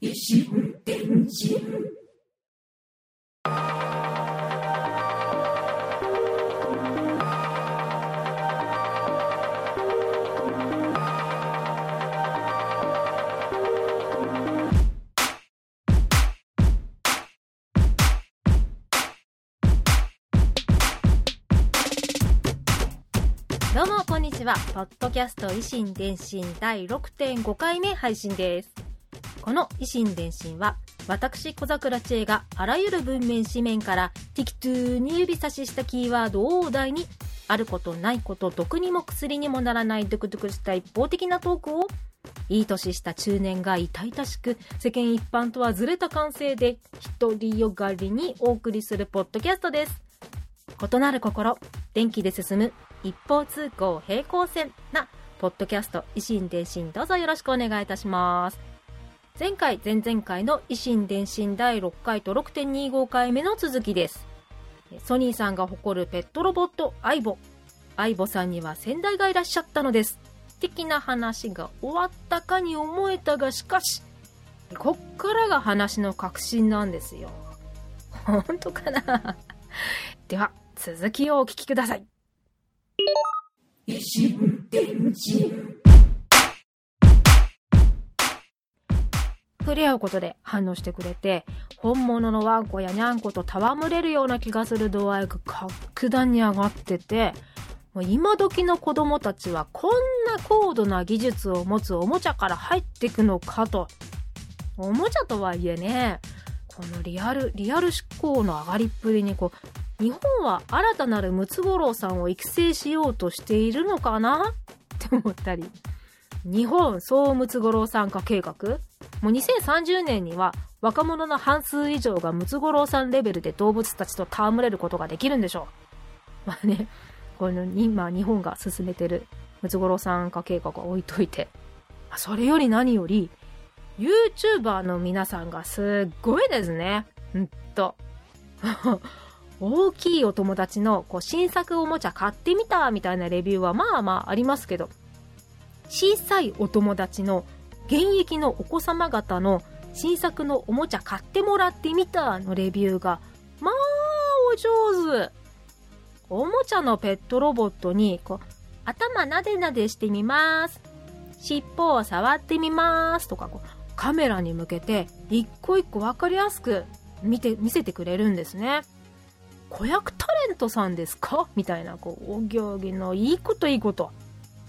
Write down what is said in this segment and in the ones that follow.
石電人どうもこんにちは。ポッドキャスト維新伝心第6.5回目配信です。この維新伝心は私小桜知恵があらゆる文面紙面から適当に指差ししたキーワードをお題にあることないこと毒にも薬にもならないドクドクした一方的なトークをいい年した中年が痛々しく世間一般とはずれた感性で独りよがりにお送りするポッドキャストです。異なる心電気で進む一方通行平行線なポッドキャスト維新伝心どうぞよろしくお願いいたします。前回前々回の維新伝心第6回と6.25回目の続きです。ソニーさんが誇るペットロボットアイボ。アイボさんには先代がいらっしゃったのです。的な話が終わったかに思えたがしかしこっからが話の核心なんですよ。本当かな？では続きをお聞きください。触れ合うことで反応してくれて本物のワンコやニャンコと戯れるような気がする度合いが格段に上がっててもう今時の子供たちはこんな高度な技術を持つおもちゃから入っていくのかと。おもちゃとはいえねこのリアルリアル思考の上がりっぷりにこう日本は新たなるムツゴロウさんを育成しようとしているのかな？って思ったり日本総ムツゴロウさん化計画？もう2030年には若者の半数以上がムツゴロウさんレベルで動物たちと戯れることができるんでしょう。まあね、この今日本が進めてるムツゴロウさん化計画は置いといて。それより何より、YouTuber の皆さんがすっごいですね。んと。大きいお友達のこう新作おもちゃ買ってみたみたいなレビューはまあまあありますけど、小さいお友達の現役のお子様方の新作のおもちゃ買ってもらってみたのレビューが、まあ、お上手。おもちゃのペットロボットに、こう、頭なでなでしてみます。尻尾を触ってみます。とか、こう、カメラに向けて、一個一個わかりやすく見て、見せてくれるんですね。子役タレントさんですか？みたいな、こう、お行儀のいいこといいこと。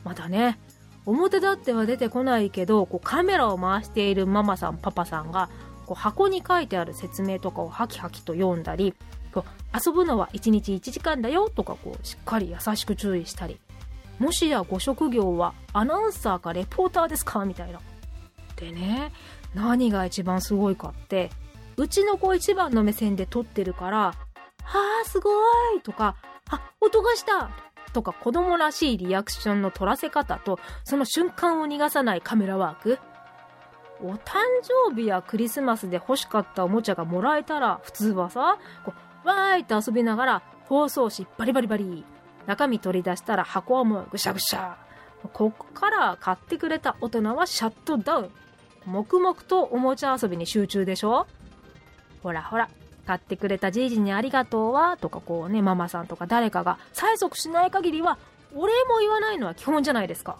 まだね、表立っては出てこないけどこうカメラを回しているママさんパパさんがこう箱に書いてある説明とかをハキハキと読んだりこう遊ぶのは1日1時間だよとかこうしっかり優しく注意したりもしやご職業はアナウンサーかレポーターですか？みたいな。でね何が一番すごいかってうちの子一番の目線で撮ってるから「はあすごい!」とか「あ音がした!」とか子供らしいリアクションの取らせ方と、その瞬間を逃がさないカメラワーク。お誕生日やクリスマスで欲しかったおもちゃがもらえたら、普通はさ、こうわーいって遊びながら、包装紙バリバリバリ。中身取り出したら箱はもうぐしゃぐしゃ。ここから買ってくれた大人はシャットダウン。黙々とおもちゃ遊びに集中でしょ？ほらほら、買ってくれたじいじにありがとうは、とかこうね、ママさんとか誰かが催促しない限りは、お礼も言わないのは基本じゃないですか。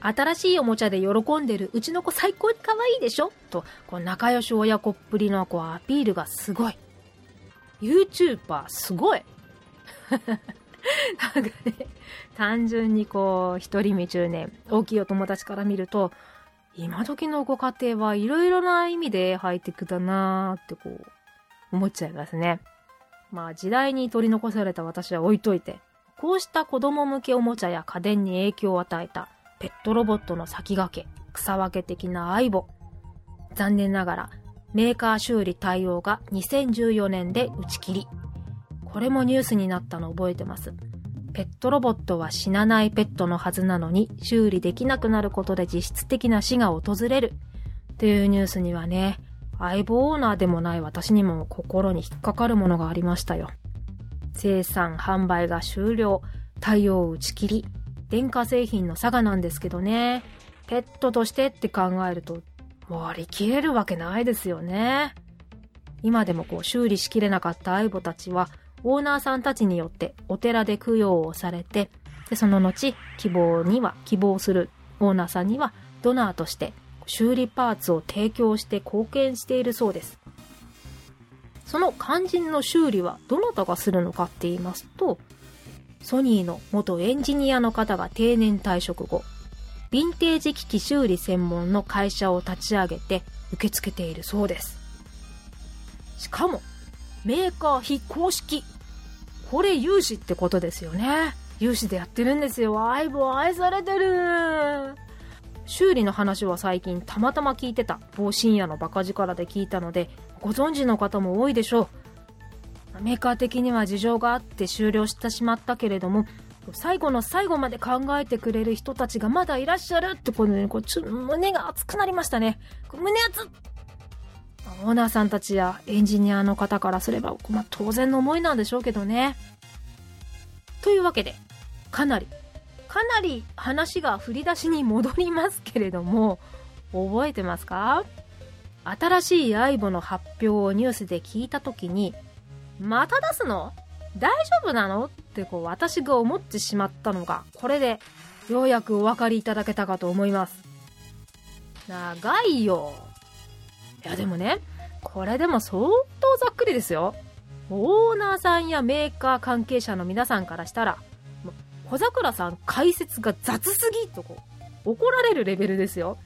新しいおもちゃで喜んでるうちの子最高に可愛いでしょ？と、こう仲良し親子っぷりのこうアピールがすごい。YouTuber すごい。なんかね、単純にこう、一人目中年、大きいお友達から見ると、今時のご家庭はいろいろな意味でハイテクだなーってこう、思っちゃいますね。まあ時代に取り残された私は置いといて、こうした子供向けおもちゃや家電に影響を与えたペットロボットの先駆け、草分け的な相棒。残念ながらメーカー修理対応が2014年で打ち切り。これもニュースになったの覚えてます。ペットロボットは死なないペットのはずなのに修理できなくなることで実質的な死が訪れる。というニュースにはね、相棒オーナーでもない私にも心に引っかかるものがありましたよ。生産販売が終了。対応打ち切り。電化製品の差がなんですけどね。ペットとしてって考えると割り切れるわけないですよね。今でもこう修理しきれなかった相棒たちはオーナーさんたちによってお寺で供養をされてでその後希望には希望するオーナーさんにはドナーとして修理パーツを提供して貢献しているそうです。その肝心の修理はどなたがするのかって言いますとソニーの元エンジニアの方が定年退職後ヴィンテージ機器修理専門の会社を立ち上げて受け付けているそうです。しかもメーカー非公式。これ有志ってことですよね。有志でやってるんですよ。愛母愛されてる修理の話は最近たまたま聞いてた某深夜のバカ力で聞いたのでご存知の方も多いでしょうメーカー的には事情があって終了してしまったけれども最後の最後まで考えてくれる人たちがまだいらっしゃるってことで、こうちょ胸が熱くなりましたね。胸熱オーナーさんたちやエンジニアの方からすれば、まあ、当然の思いなんでしょうけどね。というわけで、かなり、かなり話が振り出しに戻りますけれども、覚えてますか？新しい相棒の発表をニュースで聞いた時に、また出すの？大丈夫なの？ってこう私が思ってしまったのが、これでようやくお分かりいただけたかと思います。長いよ。いやでもね、これでも相当ざっくりですよ。オーナーさんやメーカー関係者の皆さんからしたら、小桜さん解説が雑すぎとこ、怒られるレベルですよ。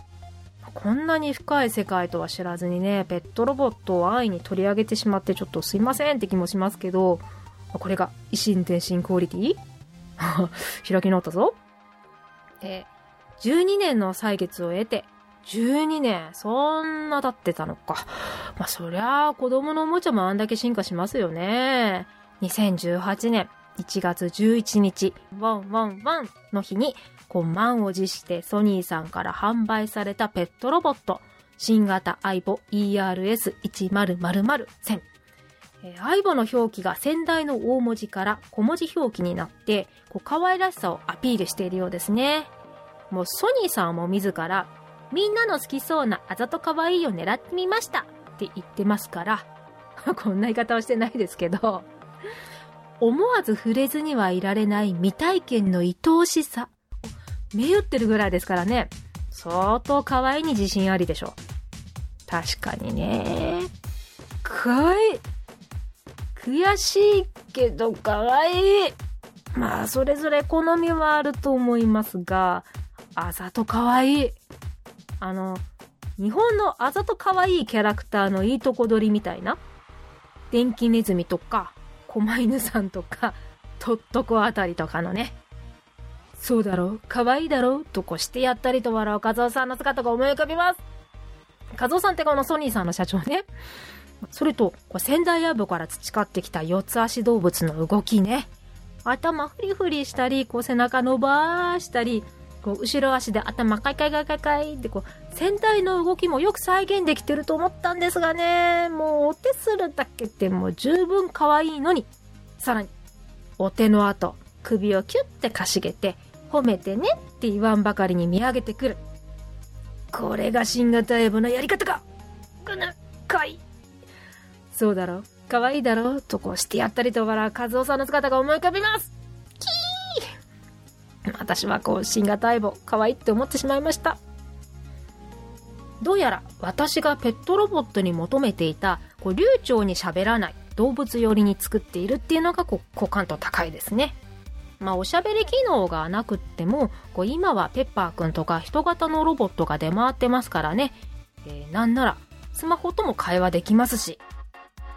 こんなに深い世界とは知らずにね、ペットロボットを安易に取り上げてしまってちょっとすいませんって気もしますけど、これが維新転身クオリティ？開き直ったぞ。え12年の歳月を得て、12年、そんな経ってたのか。まあ、そりゃあ、子供のおもちゃもあんだけ進化しますよね。2018年1月11日、ワンワンワンの日に、こう、満を持してソニーさんから販売されたペットロボット、新型アイボ ERS1000。えー、アイボの表記が先代の大文字から小文字表記になって、こう可愛らしさをアピールしているようですね。もうソニーさんも自ら、みんなの好きそうなあざと可愛いを狙ってみましたって言ってますから、こんな言い方はしてないですけど、思わず触れずにはいられない未体験の愛おしさ。目打ってるぐらいですからね、相当可愛いに自信ありでしょ。確かにね。可愛い。悔しいけど可愛い。まあ、それぞれ好みはあると思いますが、あざと可愛い。あの、日本のあざと可愛いキャラクターのいいとこ取りみたいな、電気ネズミとか、狛犬さんとか、とっとこあたりとかのね、そうだろう可愛いだろうとこしてやったりと笑う和夫さんの姿が思い浮かびます。和夫さんってこのソニーさんの社長ね。それと、仙台ヤブから培ってきた四つ足動物の動きね。頭フリフリしたり、こう背中伸ばしたり、こう後ろ足で頭カイカイカイカイカイってこう先代の動きもよく再現できてると思ったんですがね、もうお手するだけでも十分可愛いのに、さらに、お手の後、首をキュッてかしげて、褒めてねって言わんばかりに見上げてくる。これが新型エボのやり方か。ぐぬかい。そうだろ可愛いだろとこうしてやったりと笑う和夫さんの姿が思い浮かびます。私はこう新型相棒可愛いって思ってしまいましたどうやら私がペットロボットに求めていたこう流暢に喋らない動物寄りに作っているっていうのがこう好感度高いですねまあ、おしゃべり機能がなくっても、こう今はペッパーくんとか人型のロボットが出回ってますからね。えー、なんなら、スマホとも会話できますし。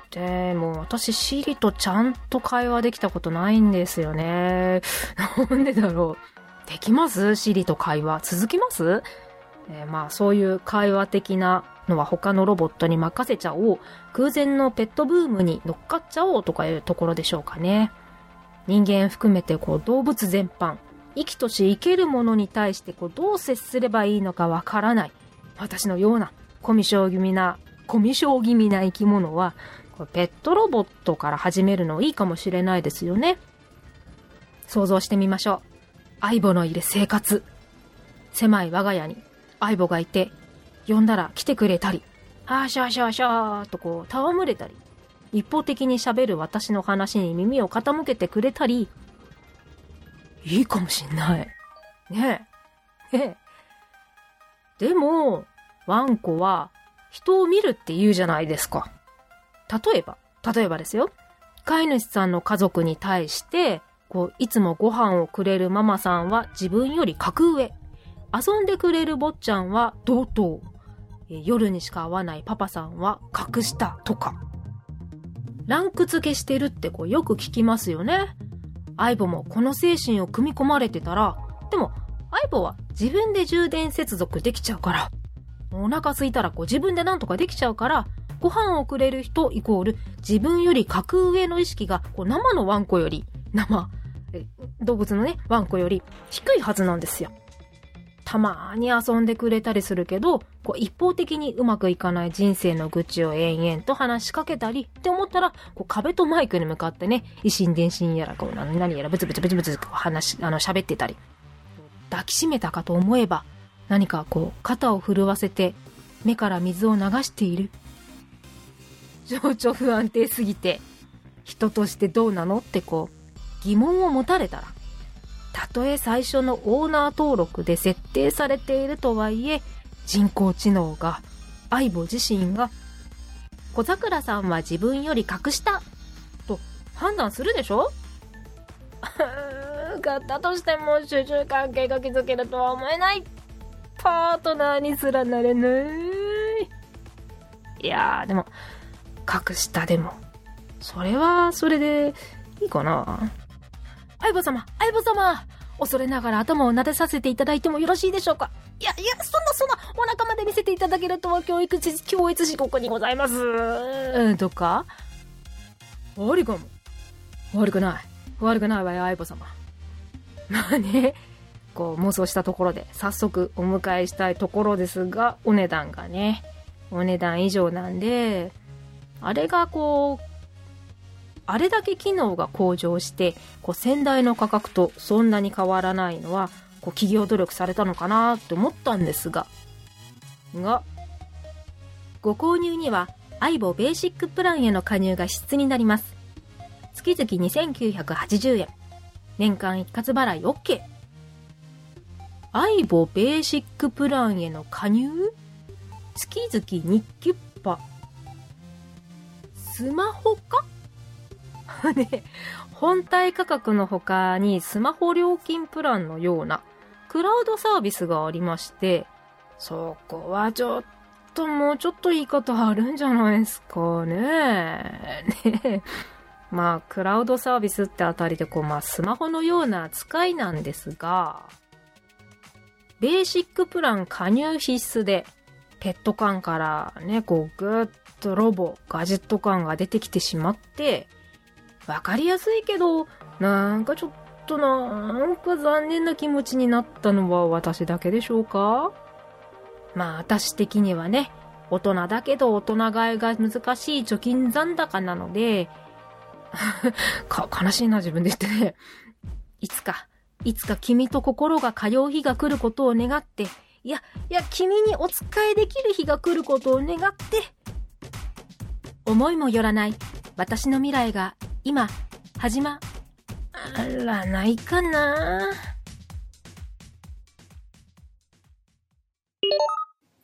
でも、私、シリとちゃんと会話できたことないんですよね。なんでだろう。できます？シリと会話。続きます？えー、まあ、そういう会話的なのは他のロボットに任せちゃおう。空前のペットブームに乗っかっちゃおうとかいうところでしょうかね。人間含めてこう動物全般、生きとし生けるものに対してこうどう接すればいいのかわからない。私のようなコミュ障気味な、コミュ障気味な生き物は、ペットロボットから始めるのいいかもしれないですよね。想像してみましょう。相棒のいる生活。狭い我が家に相棒がいて、呼んだら来てくれたり、はーしゃーしゃーしゃーとこう戯れたり、一方的に喋る私の話に耳を傾けてくれたり、いいかもしんない。ねえ。ねえ。でも、ワンコは人を見るって言うじゃないですか。例えば、例えばですよ。飼い主さんの家族に対して、こう、いつもご飯をくれるママさんは自分より格上。遊んでくれる坊ちゃんは同等。夜にしか会わないパパさんは格下とか。ランク付けしてるってこうよく聞きますよね。相棒もこの精神を組み込まれてたら、でも相棒は自分で充電接続できちゃうから、お腹空いたらこう自分でなんとかできちゃうから、ご飯をくれる人イコール自分より格上の意識がこう生のワンコより、生、動物のね、ワンコより低いはずなんですよ。たまに遊んでくれたりするけど、こう一方的にうまくいかない人生の愚痴を延々と話しかけたりって思ったら、こう壁とマイクに向かってね、維心伝心やらこう何やらブツブツブツブツ話、あの喋ってたり。抱きしめたかと思えば、何かこう肩を震わせて目から水を流している。情緒不安定すぎて、人としてどうなのってこう疑問を持たれたら、たとえ最初のオーナー登録で設定されているとはいえ、人工知能が、相棒自身が、小桜さんは自分より格下と判断するでしょ？買ったとしても主従関係が築けるとは思えない。パートナーにすらなれない。いやー、でも、格下でも、それはそれでいいかな。相棒様、相棒様恐れながら頭を撫でさせていただいてもよろしいでしょうかいや、いや、そんなそんな、お腹まで見せていただけるとは教育地、教育地国にございます。うん、とか？悪いかも。悪くない。悪くないわよ、相棒様。まあね、こう妄想したところで、早速お迎えしたいところですが、お値段がね、お値段以上なんで、あれがこう、あれだけ機能が向上して、こう先代の価格とそんなに変わらないのは、こう企業努力されたのかなって思ったんですが、が、ご購入には、相棒ベーシックプランへの加入が必須になります。月々2980円。年間一括払い OK。相棒ベーシックプランへの加入？月々日キュッパ。スマホか？ね、本体価格の他にスマホ料金プランのようなクラウドサービスがありまして、そこはちょっともうちょっと言い方あるんじゃないですかね。ねまあ、クラウドサービスってあたりでこう、まあ、スマホのような扱いなんですが、ベーシックプラン加入必須で、ペット感からね、こう、ぐーっとロボ、ガジェット感が出てきてしまって、わかりやすいけど、なんかちょっとなんか残念な気持ちになったのは私だけでしょうか？まあ私的にはね、大人だけど大人買いが難しい貯金残高なので、か、悲しいな自分で言ってね。いつか、いつか君と心が通う日が来ることを願って、いや、いや、君にお使いできる日が来ることを願って、思いもよらない私の未来が今、始まらないかな？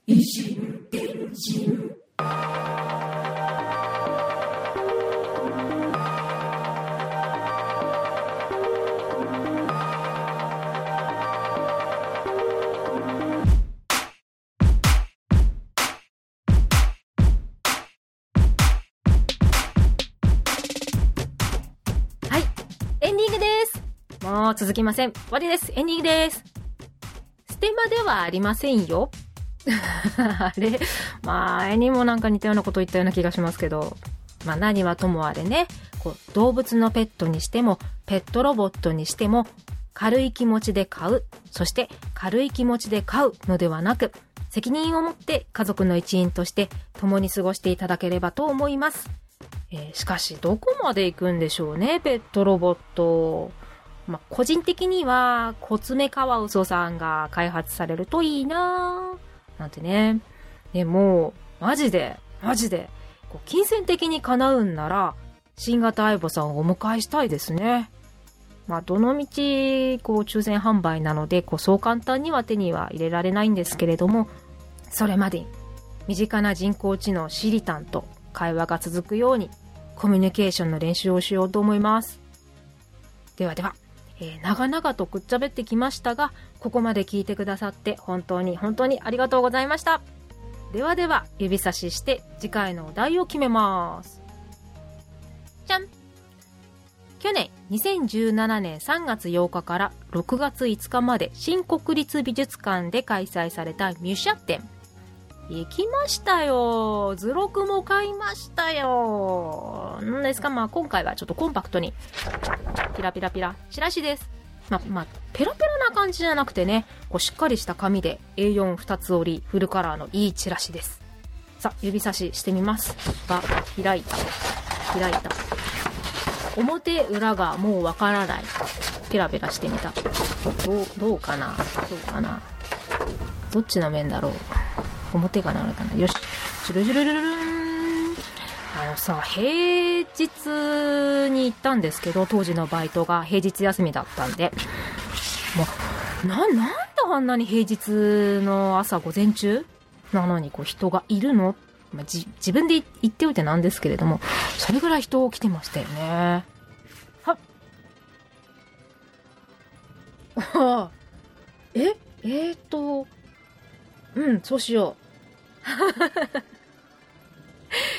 維新伝心も続きません。終わりです。エンディングです。ステマではありませんよ。あれ？前にもなんか似たようなこと言ったような気がしますけど。まあ何はともあれね、こう動物のペットにしても、ペットロボットにしても、軽い気持ちで買う、そして軽い気持ちで買うのではなく、責任を持って家族の一員として共に過ごしていただければと思います。えーしかし、どこまで行くんでしょうね、ペットロボット。まあ、個人的には、コツメカワウソさんが開発されるといいなぁなんてね。でも、マジで、マジで、こう金銭的に叶うんなら、新型相棒さんをお迎えしたいですね。まあ、どのみち、こう、抽選販売なので、こう、そう簡単には手には入れられないんですけれども、それまでに、身近な人工知能シリタンと会話が続くように、コミュニケーションの練習をしようと思います。ではでは、えー長々とくっちゃべってきましたが、ここまで聞いてくださって本当に本当にありがとうございました。ではでは、指差しして次回のお題を決めます。じゃん去年2017年3月8日から6月5日まで新国立美術館で開催されたミュシャ展。行きましたよ。図録も買いましたよ。なんですか？まあ今回はちょっとコンパクトに。ピラピラピラ。チラシです。まあ、まあ、ペラペラな感じじゃなくてね、こうしっかりした紙で A42 つ折り、フルカラーのいいチラシです。さあ、指差ししてみます。が、開いた。開いた。表裏がもうわからない。ペラペラしてみた。どう、どうかな？どうかな？どっちの面だろう？表がなるかな？よし。シュルシュルルルルン。あのさ、平日に行ったんですけど、当時のバイトが平日休みだったんで、もう、な、なんであんなに平日の朝午前中なのにこう人がいるの？まあ、じ、自分で言っておいてなんですけれども、それぐらい人を来てましたよね。はっ。ああ。ええーと、うん、そうしよう。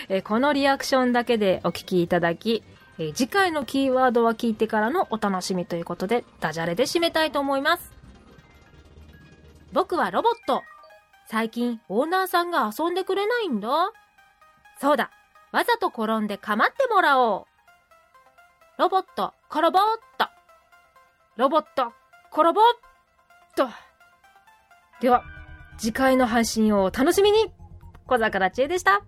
えーこのリアクションだけでお聞きいただき、えー次回のキーワードは聞いてからのお楽しみということで、ダジャレで締めたいと思います。僕はロボット。最近、オーナーさんが遊んでくれないんだ。そうだ。わざと転んで構ってもらおう。ロボット、転ぼーっと。ロボット、転ぼーっと。では、次回の配信をお楽しみに小坂千恵でした。